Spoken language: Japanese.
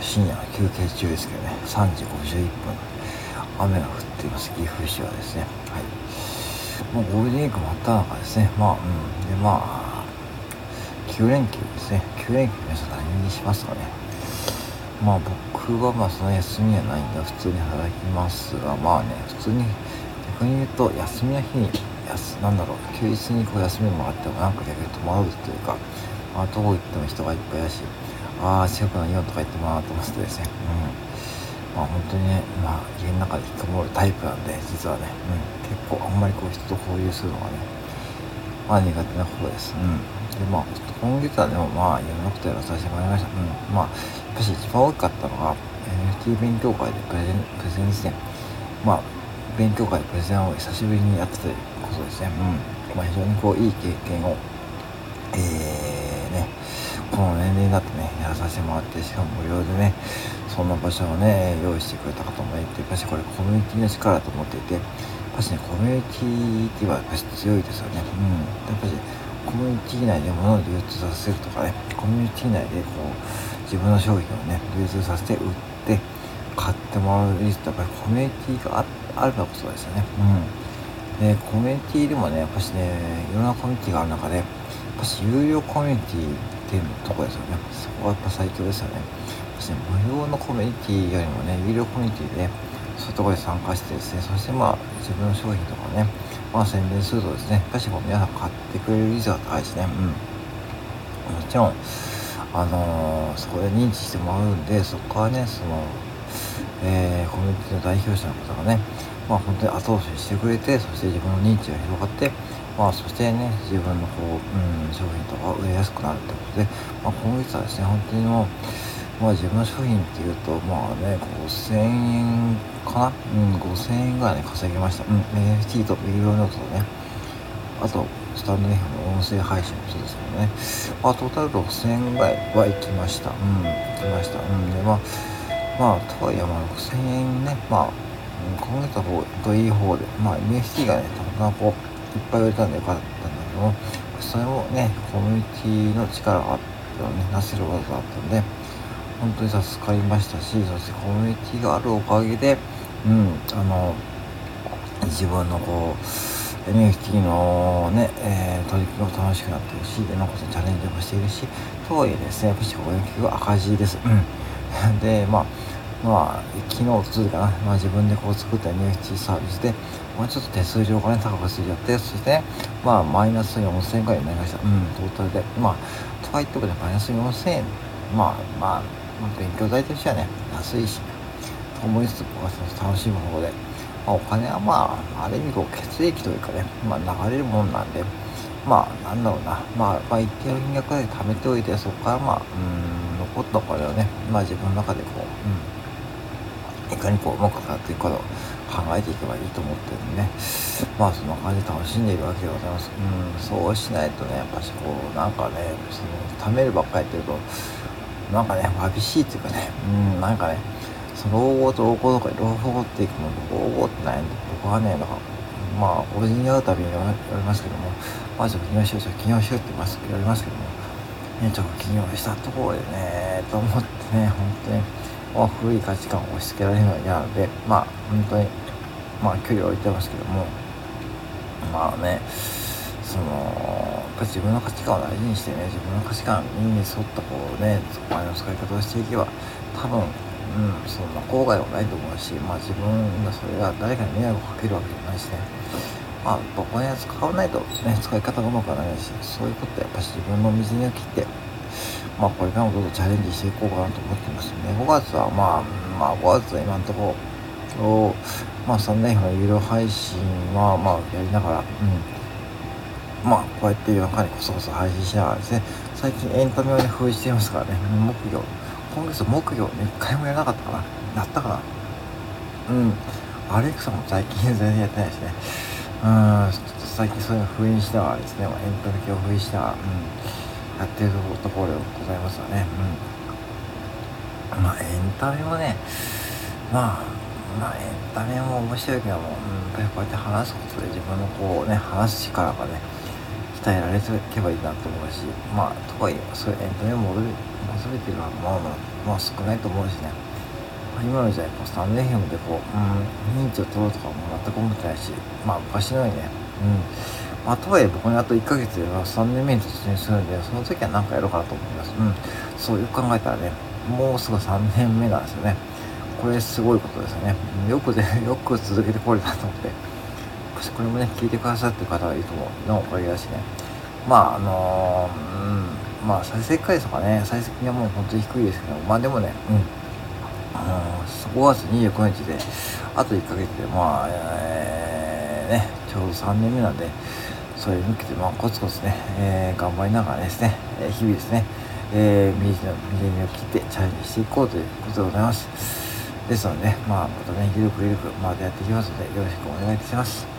深夜休憩中ですけどね。3時51分。雨が降っています。岐阜市はですね。はい。もうゴールデンウィーク真った中ですね。まあうん。でまあ9連休ですね。9連休皆さん何にしますかね。まあ僕はまあその休みはないんで普通に働きますがまあね普通に逆に言うと休みの日になんだろう休日にこう休みもらってもなんか逆に戸惑うというかまあどこ行っても人がいっぱいだしああ近くのイオンとか行ってもなと思ってですね。うん。まあ本当にねまあ家の中で引っこもるタイプなんで実はね、うん、結構あんまりこう人と交流するのがねまあ苦手な方です。うん。でまあ今月はでもまあいろんなことやらさせてもらいました。うん。まあやっぱし一番大きかったのが NFT 勉強会でプレゼンプレゼンですねまあ勉強会でプレゼンを久しぶりにやってたことですね。うん。まあ非常にこういい経験をえー、ね。この年齢になってねやらさせてもらってしかも無料でねそんな場所をね用意してくれた方もいてやっぱしこれコミュニティの力だと思っていてやっぱしねコミュニティはやっぱし強いですよね。うん。やっぱしコミュニティ内で物を流通させるとかねコミュニティ内でこう自分の商品をね流通させて売って買ってもらうリストやっぱりコミュニティがあるからこそですよね。うん。でコミュニティでもねやっぱしねいろんなコミュニティがある中でやっぱし有料コミュニティっていうとこですよね。そこはやっぱ最強ですよね。そして無料のコミュニティよりもね有料コミュニティでそういうところで参加してですねそしてまあ自分の商品とかねまあ宣伝するとですねやっぱし皆さん買ってくれる率が高いしね。うん。もちろんあのー、そこで認知してもらうんでそこからねそのえー、コミュニティの代表者の方がねまあ本当に後押ししてくれてそして自分の認知が広がってまあそしてね自分のこう、うん、商品とか売れやすくなるってことで、まあ、今月はですね本当にもうまあ自分の商品っていうとまあね5000円かな？うん5000円ぐらいね稼ぎました。うん NFT と有料ノートとねあとスタンド F の音声配信もそうですけどね。まあトータル6000円ぐらいは行きました。うん行きました。うんでまあまあとはいえまあ6000円ねまあ今月はこういい方でまあ NFT がねたまたまこういっぱい売れたんでよかったんだけどもそれもねコミュニティの力があったねなせる技だったんで本当に助かりましたしそしてコミュニティがあるおかげでうんあの自分のこう NFT のね、えー、取り組みも楽しくなってるしでなおかつチャレンジもしているしとはいえですねやっぱり攻撃は赤字です、うん、でまあまあ昨日おとついかな、まあ、自分でこう作った NFT サービスでもうちょっと手数料がね高くついちゃってそして、ね、まあマイナス4000円ぐらいになりました。うんトータルで。まあとはいってもねマイナス4000円。まあまあ、勉強代としてはね安いしと思いつつ僕は楽しむ方で、まあ、お金はまあある意味こう血液というかね、まあ、流れるもんなんでまあなんだろうな、まあ、まあ一定の金額で貯めておいてそこからまあうん残ったお金をねまあ自分の中でこう、うん、いかにこううまく使っていくかを考えていけばいいと思ってるんでね。まあそんな感じで楽しんでいるわけでございます。うんそうしないとねやっぱしこうなんかねその貯めるばっかりやってるとなんかね、寂しいっていうかね、うん、なんかね、その老後と老後とか老後っていくの、老後ってないんで、僕はね、なんか、まあ、おじに会うたびに言われますけども、まあ、ちょっと起業しよう、ちょっと起業しようって言われますけども、ね、ちょっと起業したところでね、と思ってね、本当に、古い価値観を押し付けられるのは嫌なので、まあ、本当に、まあ、距離を置いてますけども、まあね、そのやっ、ぱ自分の価値観を大事にしてね自分の価値観に沿ったこうねお金の使い方をしていけば多分うんそんな後悔はないと思うしまあ自分がそれが誰かに迷惑をかけるわけじゃないしね。まあお金は使わないとね使い方がうまくはないしそういうことやっぱ自分の道にを切ってまあこれからもどうぞチャレンジしていこうかなと思ってますね。5月はまあまあ5月は今のところまあ3年の有料配信はまあやりながらうん。まあこうやって夜中にこそこそ配信しながらですね。最近エンタメをね封じていますからね。木魚今月木魚ね一回もやらなかったかな。やったかな。うん。アレクサも最近全然やってないしね。うん。ちょっと最近そういうの封印しながらですね、エンタメ系を封印しながら、うん、やってるところでございますよねうんまあエンタメもねまあまあエンタメも面白いけども、うん、やっぱりこうやって話すことで自分のこうね話す力がね鍛えられていけばいいなと思うしまあとはいえそういうエンタメを戻る戻喋ってるのはまあまあ、まあ、少ないと思うしね。今の時代、こう、スタンド FM でこう、うん、認知を取ろうとかも全く思ってないし、まあ、昔のようにね、うん。まあ、とはいえ僕にあと1ヶ月で3年目に突入するんで、その時は何かやろうかなと思います。うん。そうよく考えたらね、もうすぐ3年目なんですよね。これすごいことですよね。よくで、よく続けてこれたと思って。これもね、聞いてくださってる方がいると思うのおかげだしね。まあ、あのー、うん、まあ、再生回数とかね、再生金はもう本当に低いですけど、まあでもね、うん。あのー、5月29日で、あと1ヶ月で、まあ、えー、ね、ちょうど3年目なんで、それに向けて、まあ、コツコツね、えー、頑張りながらですね、え日々ですね、えー、右の右を切ってチャレンジしていこうということでございます。ですので、ね、まあ、またね、ゆるくゆるく、まあ、やっていきますので、よろしくお願いいたします。